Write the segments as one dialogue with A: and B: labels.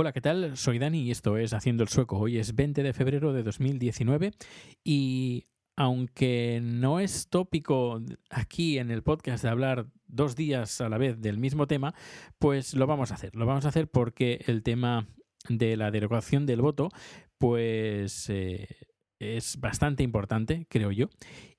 A: Hola, ¿qué tal? Soy Dani y esto es Haciendo el Sueco. Hoy es 20 de febrero de 2019 y aunque no es tópico aquí en el podcast de hablar dos días a la vez del mismo tema, pues lo vamos a hacer. Lo vamos a hacer porque el tema de la derogación del voto, pues eh, es bastante importante, creo yo.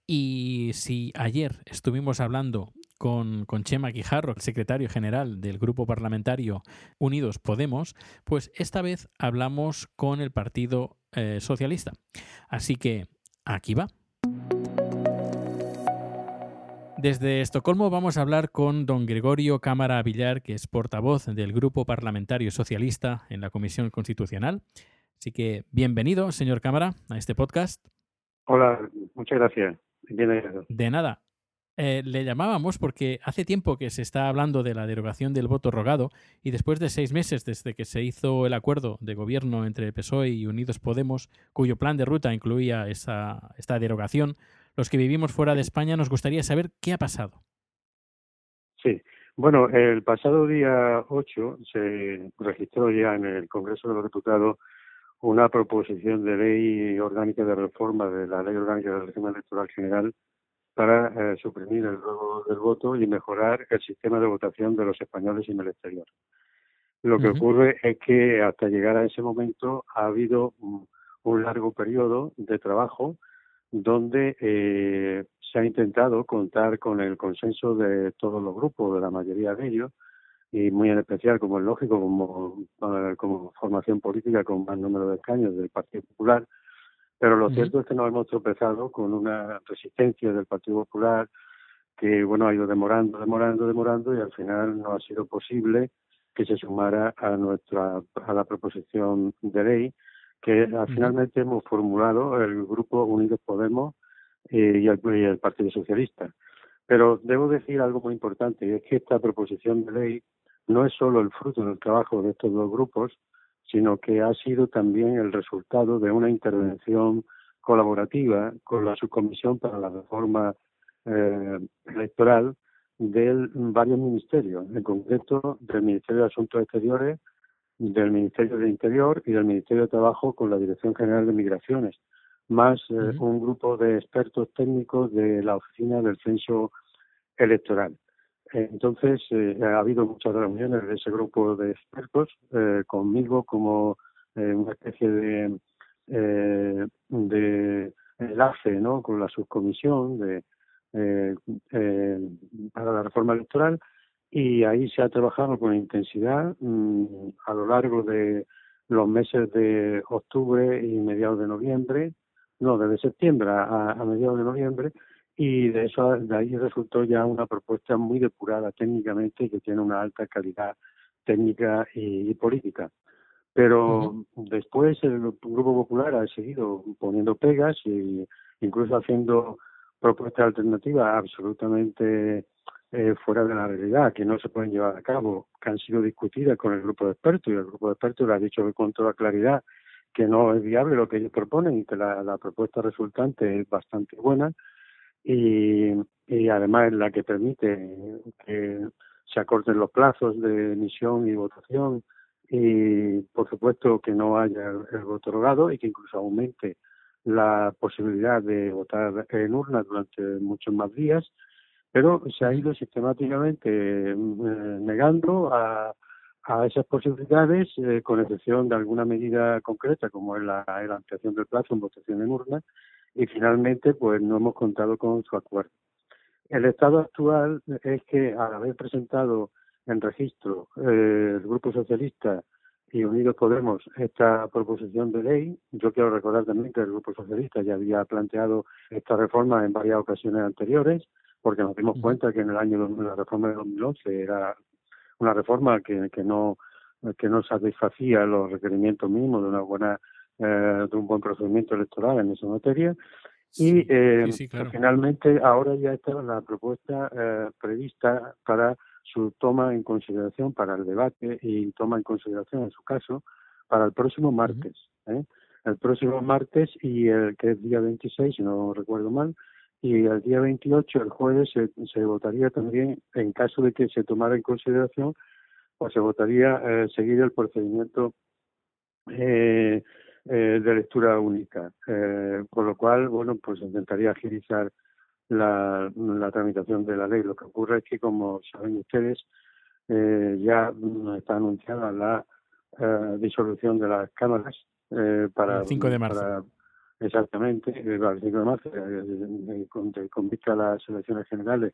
A: Y si ayer estuvimos hablando con, con, Chema Quijarro, el secretario general del grupo parlamentario Unidos Podemos, pues esta vez hablamos con el Partido eh, Socialista. Así que aquí va. Desde Estocolmo vamos a hablar con don Gregorio Cámara Villar, que es portavoz del Grupo Parlamentario Socialista en la Comisión Constitucional. Así que bienvenido, señor Cámara, a este podcast.
B: Hola, muchas gracias. Bienvenido.
A: De nada. Eh, le llamábamos porque hace tiempo que se está hablando de la derogación del voto rogado y después de seis meses desde que se hizo el acuerdo de gobierno entre PSOE y Unidos Podemos, cuyo plan de ruta incluía esa, esta derogación, los que vivimos fuera de España nos gustaría saber qué ha pasado.
B: Sí, bueno, el pasado día 8 se registró ya en el Congreso de los Diputados una proposición de ley orgánica de reforma de la Ley Orgánica del Régimen Electoral General para eh, suprimir el robo del voto y mejorar el sistema de votación de los españoles en el exterior. Lo que ocurre es que hasta llegar a ese momento ha habido un, largo periodo de trabajo donde eh, se ha intentado contar con el consenso de todos los grupos, de la mayoría de ellos, y muy en especial, como es lógico, como, eh, como formación política con más número de escaños del Partido Popular, pero lo cierto es que nos hemos tropezado con una resistencia del Partido Popular que, bueno, ha ido demorando, demorando, demorando y al final no ha sido posible que se sumara a nuestra a la proposición de ley que finalmente hemos formulado el grupo Unidos Podemos eh, y, el, y, el, Partido Socialista. Pero debo decir algo muy importante, y es que esta proposición de ley no es solo el fruto del trabajo de estos dos grupos, sino que ha sido también el resultado de una intervención colaborativa con la Subcomisión para la Reforma eh, Electoral de varios ministerios, en concreto del Ministerio de Asuntos Exteriores, del Ministerio de Interior y del Ministerio de Trabajo con la Dirección General de Migraciones, más eh, un grupo de expertos técnicos de la Oficina del Censo Electoral. Entonces, eh, ha habido muchas reuniones de ese grupo de expertos eh, conmigo como eh, una especie de, eh, de enlace ¿no? con la subcomisión de, para la reforma electoral. Y ahí se ha trabajado con intensidad mmm, a lo largo de los meses de octubre y mediados de noviembre, no, desde septiembre a mediados de noviembre, y de eso de ahí resultó ya una propuesta muy depurada técnicamente y que tiene una alta calidad técnica y, política. Pero después el Grupo Popular ha seguido poniendo pegas e incluso haciendo propuestas alternativas absolutamente eh, fuera de la realidad, que no se pueden llevar a cabo, que han sido discutidas con el grupo de expertos y el grupo de expertos le ha dicho con toda claridad que no es viable lo que ellos proponen y que la, la propuesta resultante es bastante buena y, además es la que permite que se acorten los plazos de emisión y votación y por supuesto que no haya el, voto rogado y que incluso aumente la posibilidad de votar en urna durante muchos más días, pero se ha ido sistemáticamente eh, negando a, a esas posibilidades, eh, con excepción de alguna medida concreta, como es la, la ampliación del plazo en votación en urna, y finalmente pues no hemos contado con su acuerdo. El estado actual es que al haber presentado en registro eh, el Grupo Socialista y Unidos Podemos esta proposición de ley, yo quiero recordar también que el Grupo Socialista ya había planteado esta reforma en varias ocasiones anteriores, porque nos dimos cuenta que en el año la reforma de 2011 era una reforma que, que no que no satisfacía los requerimientos mínimos de una buena de un buen procedimiento electoral en esa materia. y eh, finalmente ahora ya está la propuesta eh, prevista para su toma en consideración para el debate y toma en consideración en su caso para el próximo martes. ¿eh? El próximo martes y el que es día 26, si no recuerdo mal, y el día 28, el jueves, se, se votaría también, en caso de que se tomara en consideración, pues se votaría eh, seguir el procedimiento eh, eh, de lectura única, eh, con lo cual, bueno, pues intentaría agilizar la, la tramitación de la ley. Lo que ocurre es que, como saben ustedes, eh, ya está anunciada la eh, disolución de las cámaras eh, para
A: el 5 de marzo.
B: Para, exactamente, eh, para el 5 de marzo, eh, con, con vista a las elecciones generales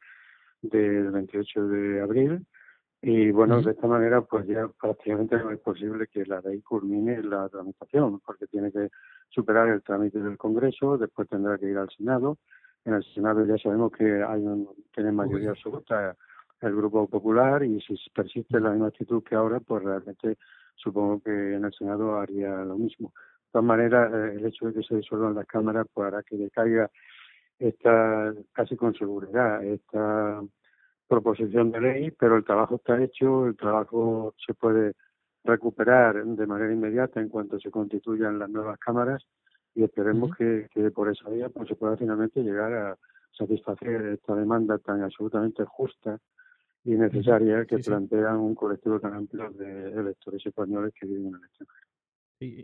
B: del 28 de abril. Y bueno, de esta manera, pues ya prácticamente no es posible que la ley culmine la tramitación, porque tiene que superar el trámite del Congreso, después tendrá que ir al Senado. En el Senado ya sabemos que hay un, tiene mayoría absoluta el Grupo Popular y si persiste la misma actitud que ahora, pues realmente supongo que en el Senado haría lo mismo. De todas maneras, eh, el hecho de que se disuelvan las cámaras pues hará que decaiga esta, casi con seguridad, esta proposición de ley, pero el trabajo está hecho, el trabajo se puede recuperar de manera inmediata en cuanto se constituyan las nuevas cámaras y esperemos uh -huh. que, que, por esa vía pues, se pueda finalmente llegar a satisfacer esta demanda tan absolutamente justa y necesaria uh -huh. que sí, plantea sí. un colectivo tan amplio de electores españoles que viven en el extranjero.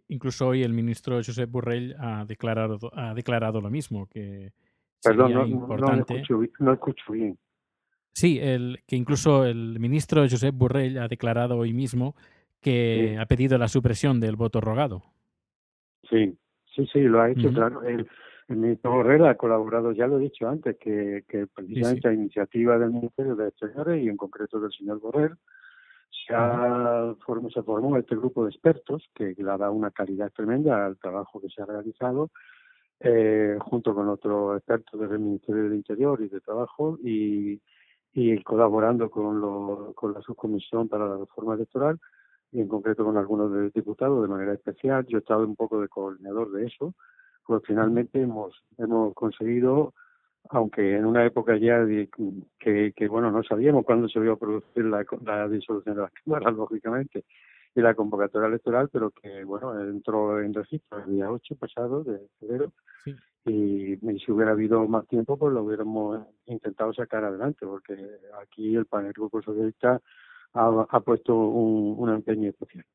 A: Incluso hoy el ministro Josep Borrell ha declarado, ha declarado lo mismo, que
B: Perdón, no, importante... no, escucho, no escucho bien.
A: Sí, el, que incluso el ministro Josep Borrell ha declarado hoy mismo que sí. ha pedido la supresión del voto rogado.
B: Sí, sí, sí, lo ha hecho, uh -huh. claro. El, el, ministro Borrell ha colaborado, ya lo he dicho antes, que, que precisamente sí, sí. a iniciativa del Ministerio de Exteriores y en concreto del señor Borrell, se, ha, formó, se formó este grupo de expertos que le ha dado una calidad tremenda al trabajo que se ha realizado, eh, junto con otros expertos del Ministerio del Interior y de Trabajo y y colaborando con, lo, con la subcomisión para la reforma electoral y en concreto con algunos de diputados de manera especial. Yo he estado un poco de coordinador de eso, pues finalmente hemos, hemos conseguido, aunque en una época ya de, que, que, bueno, no sabíamos cuándo se iba a producir la, la disolución de las cámaras, lógicamente, y la convocatoria electoral, pero que, bueno, entró en registro el día 8 pasado de febrero. Y, y, si hubiera habido más tiempo pues lo hubiéramos intentado sacar adelante porque aquí el panel grupo socialista ha, ha puesto un, un, empeño especial.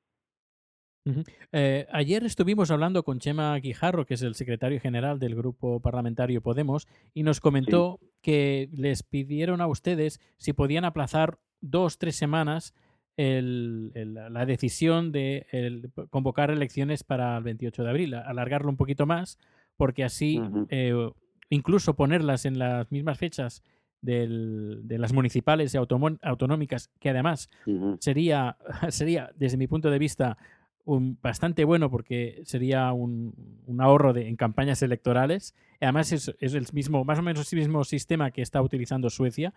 A: Uh -huh. eh, ayer estuvimos hablando con Chema Guijarro, que es el secretario general del grupo parlamentario Podemos, y nos comentó sí. que les pidieron a ustedes si podían aplazar dos, tres semanas el, el, la decisión de el, convocar elecciones para el 28 de abril, alargarlo un poquito más, porque así, uh -huh. eh, incluso ponerlas en las mismas fechas del, de las municipales y autonómicas, que además uh -huh. sería, sería, desde mi punto de vista, un, bastante bueno porque sería un, un ahorro de, en campañas electorales. Además, es, es, el mismo, más o menos el mismo sistema que está utilizando Suecia.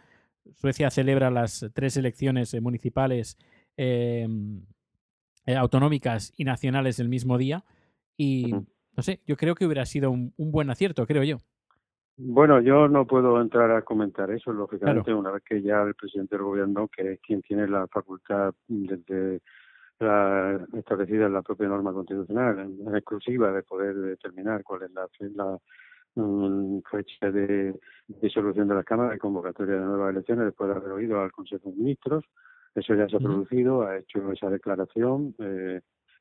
A: Suecia celebra las tres elecciones eh, municipales, eh, eh, autonómicas y nacionales el mismo día. Y. Uh -huh no sé, yo creo que hubiera sido un, un, buen acierto, creo yo.
B: Bueno, yo no puedo entrar a comentar eso, lógicamente, claro. una vez que ya el presidente del gobierno, que es quien tiene la facultad desde la, establecida en la propia norma constitucional, en, exclusiva de poder determinar cuál es la, la um, fecha de disolución de la Cámara y convocatoria de nuevas elecciones después de haber oído al Consejo de Ministros. Eso ya se ha uh -huh. producido, ha hecho esa declaración. Eh,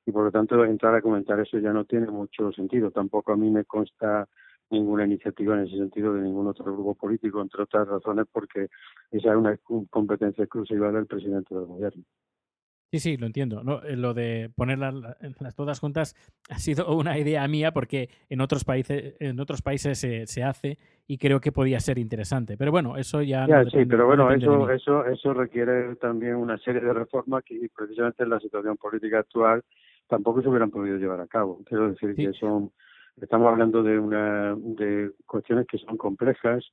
B: y por lo tanto entrar a comentar eso ya no tiene mucho sentido. Tampoco a mí me consta ninguna iniciativa en ese sentido de ningún otro grupo político, entre otras razones porque esa es una competencia exclusiva del presidente del gobierno.
A: Sí, sí, lo entiendo. No, eh, lo de poner las, todas juntas ha sido una idea mía porque en otros países, en otros países se, se hace y creo que podía ser interesante. Pero bueno, eso ya.
B: ya no sí, pero bueno, no eso, eso, eso requiere también una serie de reformas que precisamente en la situación política actual tampoco se hubieran podido llevar a cabo. Quiero decir sí. que son, estamos hablando de una de cuestiones que son complejas,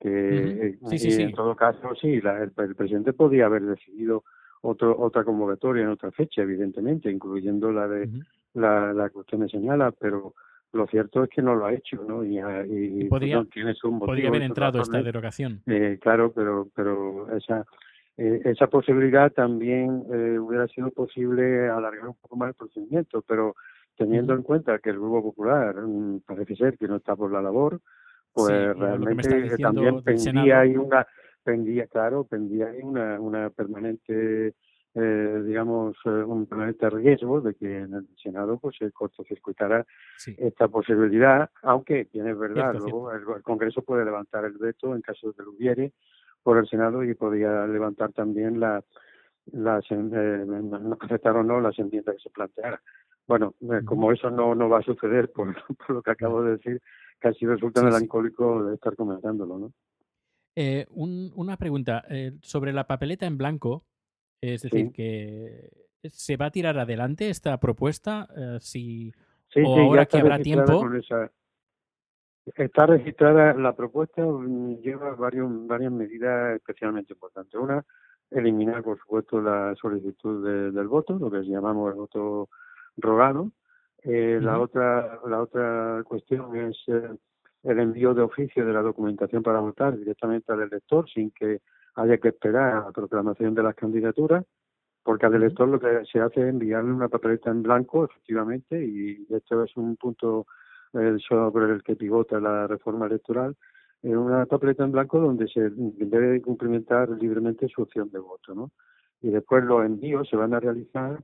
B: que
A: uh -huh. sí,
B: sí, en todo caso sí, la, el, el, presidente podía haber decidido otro, otra convocatoria en otra fecha, evidentemente, incluyendo la de uh -huh. la, la cuestión de señala, pero lo cierto es que no lo ha hecho, ¿no? Y,
A: y, y podría, tiene su motivo, podría haber entrado esta derogación.
B: Eh, claro, pero pero esa eh, esa posibilidad también eh, hubiera sido posible alargar un poco más el procedimiento, pero teniendo en cuenta que el Grupo Popular mmm, parece ser que no está por la labor, pues sí, realmente también pendía ahí una pendía claro pendía ahí una una permanente eh, digamos, eh, un permanente riesgo de que en el Senado pues se cortocircuitara esta posibilidad, aunque tiene verdad, luego El, Congreso puede levantar el veto en caso de que lo hubiere por el Senado y podría levantar también la las eh, aceptar o no las enmiendas que se planteara. Bueno, eh, como eso no no va a suceder por, por lo que acabo de decir, casi resulta melancólico de estar comentándolo, ¿no?
A: Eh, un, una pregunta eh, sobre la papeleta en blanco. Es decir, que se va a tirar adelante esta propuesta eh, si o ahora que habrá tiempo.
B: Está registrada la propuesta, mm, lleva varios, varias medidas especialmente importantes. Una, eliminar, por supuesto, la solicitud del voto, lo que llamamos el voto rogado. Eh, La otra la otra cuestión es eh, el envío de oficio de la documentación para votar directamente al elector sin que haya que esperar a la proclamación de las candidaturas, porque al elector lo que se hace es enviarle una papeleta en blanco, efectivamente, y esto es un punto sobre el que pivota la reforma electoral, en una papeleta en blanco donde se debe cumplimentar libremente su opción de voto, ¿no? Y después los envíos se van a realizar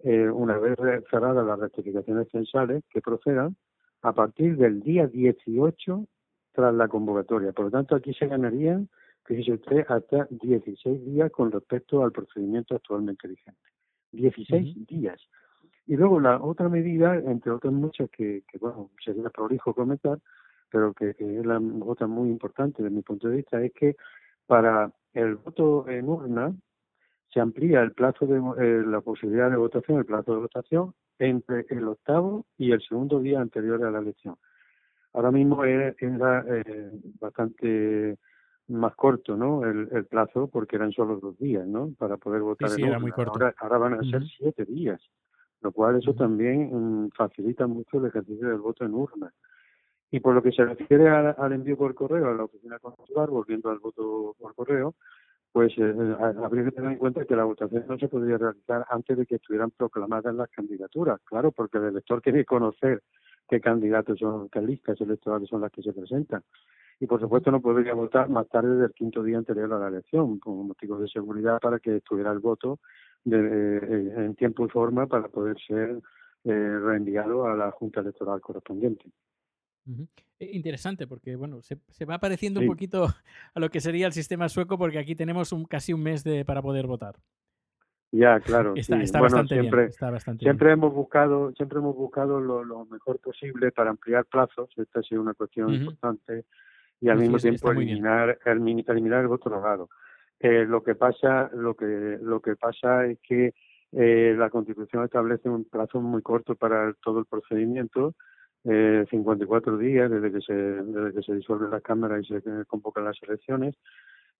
B: eh, una vez cerradas las rectificaciones censales que procedan a partir del día 18 tras la convocatoria. Por lo tanto, aquí se ganarían fíjese usted, hasta 16 días con respecto al procedimiento actualmente vigente. 16 días. Y luego la otra medida, entre otras muchas que, que bueno, sería prolijo comentar, pero que, es la otra muy importante desde mi punto de vista, es que para el voto en urna se amplía el plazo de eh, la posibilidad de votación, el plazo de votación, entre el octavo y el segundo día anterior a la elección. Ahora mismo es, eh, bastante más corto, ¿no? El, el, plazo, porque eran solo dos días, ¿no? Para poder votar.
A: Sí, era muy corto.
B: Ahora, ahora, van a ser siete días, lo cual eso también mm, facilita mucho el ejercicio del voto en urna. Y por lo que se refiere al envío por correo a la oficina consular, volviendo al voto por correo, pues eh, eh habría que tener en cuenta que la votación no se podría realizar antes de que estuvieran proclamadas las candidaturas, claro, porque el elector que conocer qué candidatos son, qué listas electorales son las que se presentan. Y por supuesto no podría votar más tarde del quinto día anterior a la elección, como motivo de seguridad para que estuviera el voto de, eh, en tiempo y forma para poder ser eh, reenviado a la Junta Electoral correspondiente.
A: Eh, interesante, porque bueno, se, se va pareciendo un poquito a lo que sería el sistema sueco, porque aquí tenemos un, casi un mes de, para poder votar.
B: Ya, claro.
A: Está, está bastante
B: siempre,
A: bien. Está bastante
B: siempre hemos buscado, siempre hemos buscado lo, lo, mejor posible para ampliar plazos. Esta ha sido una cuestión importante y al mismo tiempo eliminar, eliminar el voto rogado. Eh, lo que pasa, lo que lo que pasa es que eh, la Constitución establece un plazo muy corto para todo el procedimiento, eh, 54 días desde que se desde que se disuelve la cámara y se convocan las elecciones.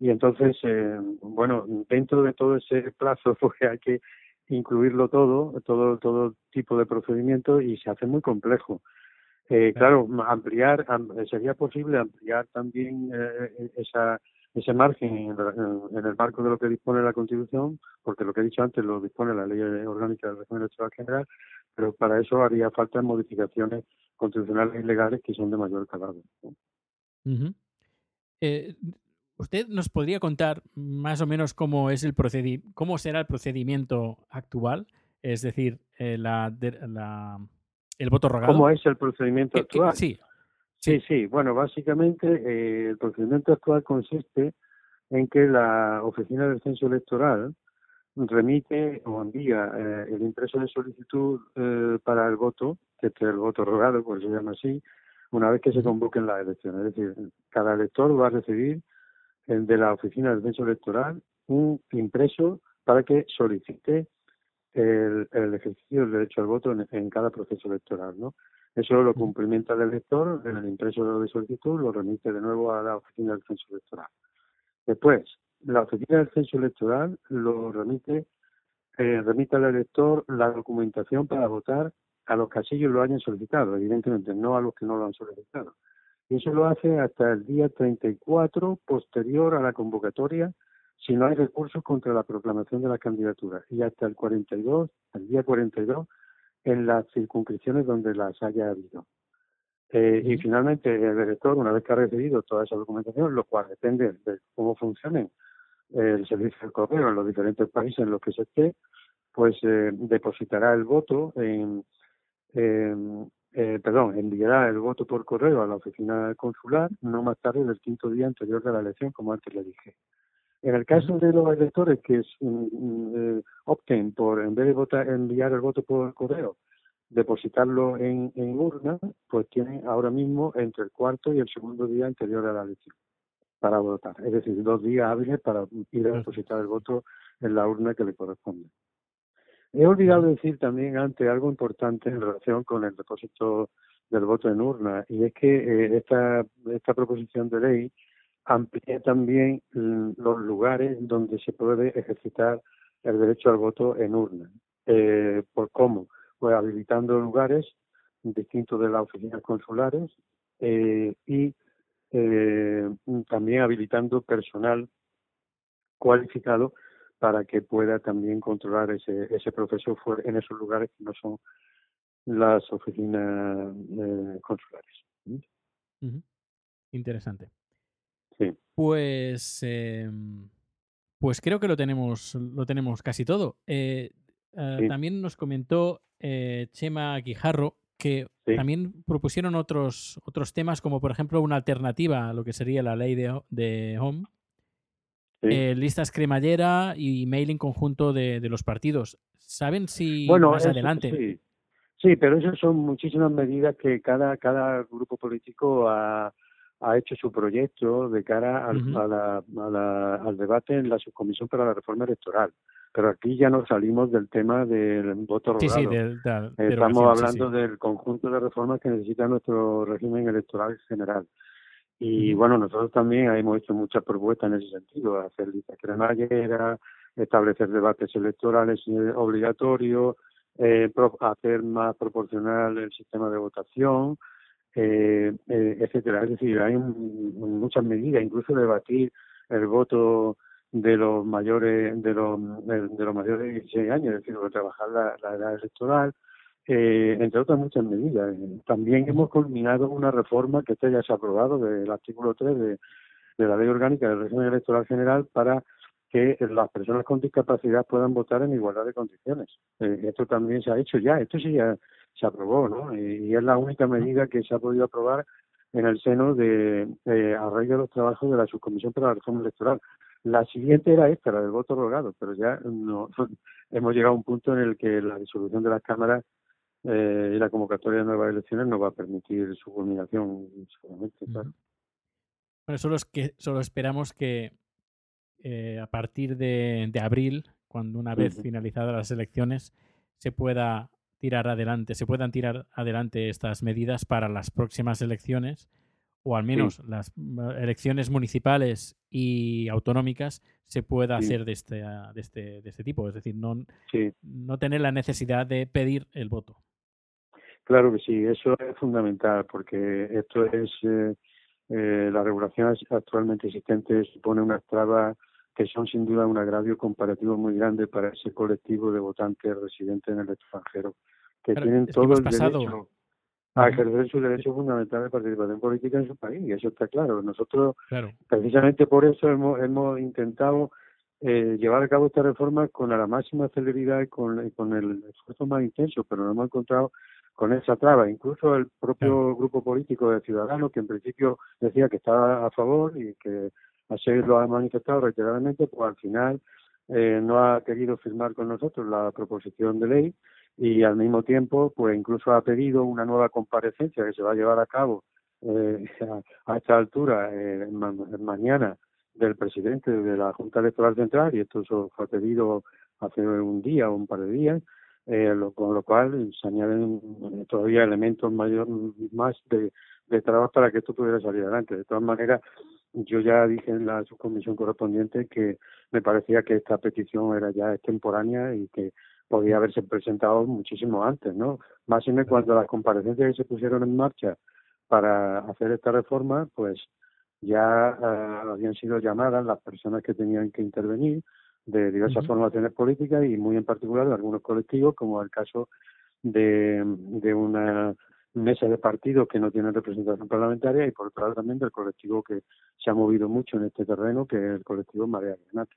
B: Y entonces eh, bueno dentro de todo ese plazo pues hay que incluirlo todo todo todo tipo de procedimiento y se hace muy complejo. Eh, claro, ampliar, sería posible ampliar también eh, esa, ese margen en, el marco de lo que dispone la Constitución, porque lo que he dicho antes lo dispone la Ley Orgánica del Régimen Electoral General, pero para eso haría falta modificaciones constitucionales y legales que son de mayor calado.
A: ¿Usted nos podría contar más o menos cómo es el cómo será el procedimiento actual? Es decir, la, la el voto rogado.
B: ¿Cómo es el procedimiento actual?
A: sí.
B: Sí, sí. Bueno, básicamente eh, el procedimiento actual consiste en que la Oficina del Censo Electoral remite o envía eh, el impreso de solicitud eh, para el voto, que es el voto rogado, por eso se llama así, una vez que se convoquen las elecciones. Es decir, cada elector va a recibir de la Oficina del Censo Electoral un impreso para que solicite el, el ejercicio del derecho al voto en, cada proceso electoral, ¿no? Eso lo cumplimenta el elector en el impreso de solicitud, lo remite de nuevo a la oficina del censo electoral. Después, la oficina del censo electoral lo remite, eh, remite al elector la documentación para votar a los casillos lo hayan solicitado, evidentemente, no a los que no lo han solicitado. Y eso lo hace hasta el día 34 posterior a la convocatoria si no hay recursos contra la proclamación de la candidatura y hasta el 42, el día 42, en las circunscripciones donde las haya habido. Eh, y finalmente el elector, una vez que ha recibido toda esa documentación, lo cual depende de cómo funcionen el servicio de correo en los diferentes países en los que se esté, pues eh, depositará el voto en, eh, perdón, enviará el voto por correo a la oficina consular no más tarde del quinto día anterior de la elección, como antes le dije. En el caso de los electores que eh, opten por, en vez de votar, enviar el voto por correo, depositarlo en, en urna, pues tienen ahora mismo entre el cuarto y el segundo día anterior a la elección para votar. Es decir, dos días hábiles para ir a depositar el voto en la urna que le corresponde. He olvidado decir también antes algo importante en relación con el depósito del voto en urna, y es que eh, esta, esta proposición de ley amplía también los lugares donde se puede ejercitar el derecho al voto en urna. Eh, ¿Por cómo? Pues habilitando lugares distintos de las oficinas consulares eh, y eh, también habilitando personal cualificado para que pueda también controlar ese, ese proceso en esos lugares que no son las oficinas consulares.
A: Interesante. Pues, em, pues creo que lo tenemos, lo tenemos casi todo. Eh, eh, también nos comentó Chema Guijarro que también propusieron otros, otros temas, como por ejemplo una alternativa a lo que sería la ley de, de Home, eh, listas cremallera y mailing conjunto de, los partidos. ¿Saben si
B: bueno,
A: más adelante?
B: Sí. sí, pero esas son muchísimas medidas que cada, cada grupo político ha, ha hecho su proyecto de cara al, al debate en la subcomisión para la reforma electoral pero aquí ya nos salimos del tema del voto rogado.
A: Sí,
B: Estamos hablando del conjunto de reformas que necesita nuestro régimen electoral general. Y bueno, nosotros también hemos hecho muchas propuestas en ese sentido, hacer listas cremalleras, establecer debates electorales obligatorios, eh, hacer más proporcional el sistema de votación, eh, eh, etcétera. Es decir, hay muchas medidas, incluso debatir el voto de los mayores de los de, los mayores de 16 años, es decir, trabajar la, edad electoral, eh, entre otras muchas medidas. También hemos culminado una reforma que ya se ha aprobado del artículo 3 de, de la Ley Orgánica del Régimen Electoral General para que las personas con discapacidad puedan votar en igualdad de condiciones. Eh, esto también se ha hecho ya, esto sí ya se aprobó, ¿no? Y, es la única medida que se ha podido aprobar en el seno de, de a raíz de los trabajos de la Subcomisión para la Reforma Electoral. La siguiente era esta, la del voto rogado, pero ya no hemos llegado a un punto en el que la disolución de las cámaras eh, y la convocatoria de nuevas elecciones no va a permitir su culminación seguramente, claro.
A: Bueno, solo, es que, solo esperamos que eh, a partir de, abril, cuando una vez finalizadas las elecciones, se pueda tirar adelante, se puedan tirar adelante estas medidas para las próximas elecciones o al menos las elecciones municipales y autonómicas se pueda hacer de este, de, este, de este tipo, es decir, no, no tener la necesidad de pedir el voto.
B: Claro que sí, eso es fundamental porque esto es eh, eh, la regulación actualmente existente supone unas trabas que son sin duda un agravio comparativo muy grande para ese colectivo de votantes residentes en el extranjero que tienen todo el derecho a ejercer su derecho fundamental de participación política en su país, y eso está claro. Nosotros, precisamente por eso, hemos, hemos intentado eh, llevar a cabo esta reforma con la máxima celeridad y con, con el esfuerzo más intenso, pero nos hemos encontrado con esa traba. Incluso el propio grupo político de Ciudadanos, que en principio decía que estaba a favor y que así lo ha manifestado reiteradamente, pues al final eh, no ha querido firmar con nosotros la proposición de ley y al mismo tiempo pues incluso ha pedido una nueva comparecencia que se va a llevar a cabo eh, a, esta altura eh, mañana del presidente de la Junta Electoral Central y esto fue pedido hace un día o un par de días eh, con lo cual se añaden todavía elementos mayor, más de trabajo para que esto pudiera salir adelante. De todas maneras, yo ya dije en la subcomisión correspondiente que me parecía que esta petición era ya extemporánea y que podía haberse presentado muchísimo antes, ¿no? Más y menos cuando las comparecencias que se pusieron en marcha para hacer esta reforma, pues ya uh, habían sido llamadas las personas que tenían que intervenir de diversas formaciones políticas y muy en particular de algunos colectivos, como el caso de, de una mesas de partidos que no tienen representación parlamentaria y por otro lado también del colectivo que se ha movido mucho en este terreno, que es el colectivo Marea Granate.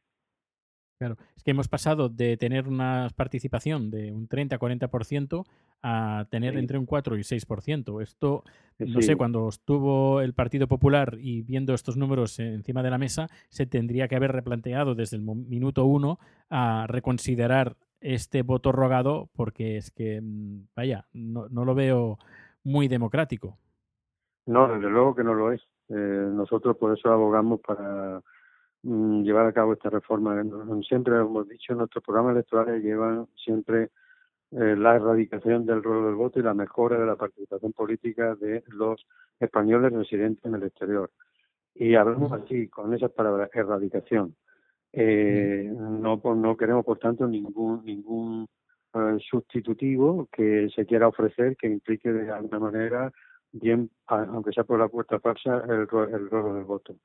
A: Claro, es que hemos pasado de tener una participación de un 30-40% a tener entre un 4 y 6%. Esto, no sé, cuando estuvo el Partido Popular y viendo estos números encima de la mesa, se tendría que haber replanteado desde el minuto uno a reconsiderar este voto rogado porque es que, mm, vaya, no, no lo veo muy democrático.
B: No, desde luego que no lo es. Eh, nosotros por eso abogamos para mm, llevar a cabo esta reforma. Siempre hemos dicho, nuestros programas electorales llevan siempre eh, la erradicación del rol del voto y la mejora de la participación política de los españoles residentes en el exterior. Y hablamos así, con esas palabras, erradicación. Eh, no, no queremos, por tanto, ningún ningún sustitutivo que se quiera ofrecer que implique de alguna manera, bien, aunque sea por la puerta falsa, el, el rol del voto,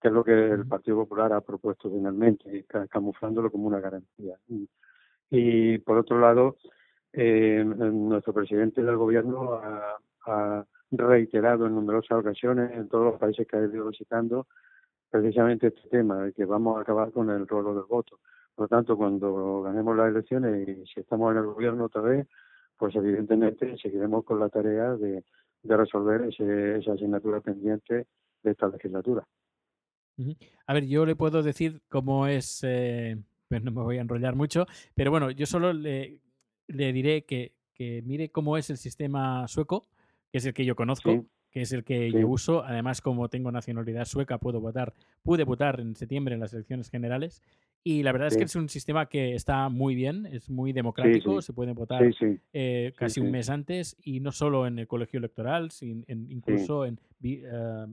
B: que es lo que el Partido Popular ha propuesto finalmente, camuflándolo como una garantía. Y, por otro lado, eh, nuestro presidente del gobierno ha, ha reiterado en numerosas ocasiones en todos los países que ha ido visitando precisamente este tema, de que vamos a acabar con el rol del voto. Por lo tanto, cuando ganemos las elecciones y si estamos en el gobierno otra vez, pues evidentemente seguiremos con la tarea de, de resolver ese, esa asignatura pendiente de esta legislatura.
A: A ver, yo le puedo decir cómo es, eh, pues no me voy a enrollar mucho, pero bueno, yo solo le, le diré que, que mire cómo es el sistema sueco, que es el que yo conozco, que es el que yo uso. Además, como tengo nacionalidad sueca, puedo votar, pude votar en septiembre en las elecciones generales. Y la verdad es que es un sistema que está muy bien, es muy democrático, se puede votar eh, casi un mes antes y no solo en el colegio electoral, sino incluso en eh,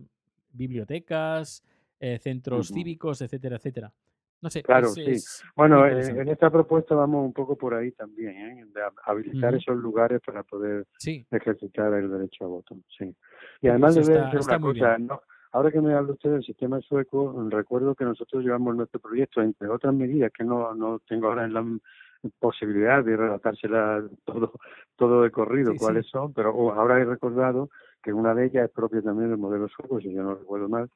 A: bibliotecas, eh, centros cívicos, etcétera, etcétera. No sé.
B: Claro, sí. bueno, en esta propuesta vamos un poco por ahí también, ¿eh? de habilitar esos lugares para poder ejercitar el derecho a voto. Sí. Y además de decir una cosa, ¿no? Ahora que me habla usted del sistema sueco, recuerdo que nosotros llevamos nuestro proyecto, entre otras medidas que no, no tengo ahora en la posibilidad de relatársela todo, todo de corrido cuáles son, pero oh, ahora he recordado que una de ellas es propia también del modelo sueco, si yo no recuerdo mal,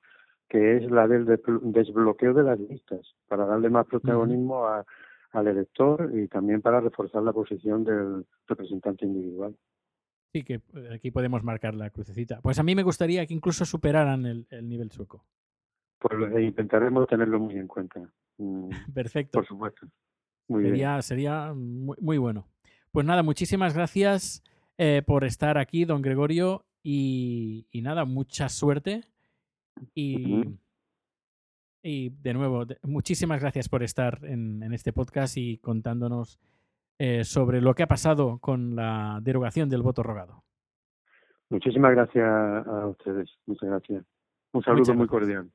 B: que es la del desbloqueo de las listas, para darle más protagonismo a, al elector y también para reforzar la posición del representante individual.
A: Sí, que eh, aquí podemos marcar la crucecita. Pues a mí me gustaría que incluso superaran el, nivel sueco.
B: Pues intentaremos tenerlo muy en cuenta. Mm,
A: Perfecto.
B: Por supuesto.
A: Muy sería, bien. sería muy, bueno. Pues nada, muchísimas gracias eh, por estar aquí, don Gregorio. Y, y nada, mucha suerte y, y de nuevo, muchísimas gracias por estar en, este podcast y contándonos eh, sobre lo que ha pasado con la derogación del voto rogado.
B: Muchísimas gracias a ustedes. Muchas gracias. Un saludo muy cordial.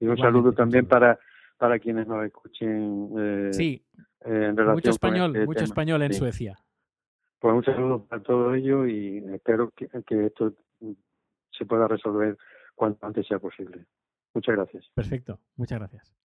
B: Y un saludo también para, para quienes nos escuchen. Eh,
A: sí, en relación mucho español, este mucho español en Suecia.
B: Pues un saludo para todo ello y espero que, que esto se pueda resolver cuanto antes sea posible. Muchas gracias.
A: Perfecto, muchas gracias.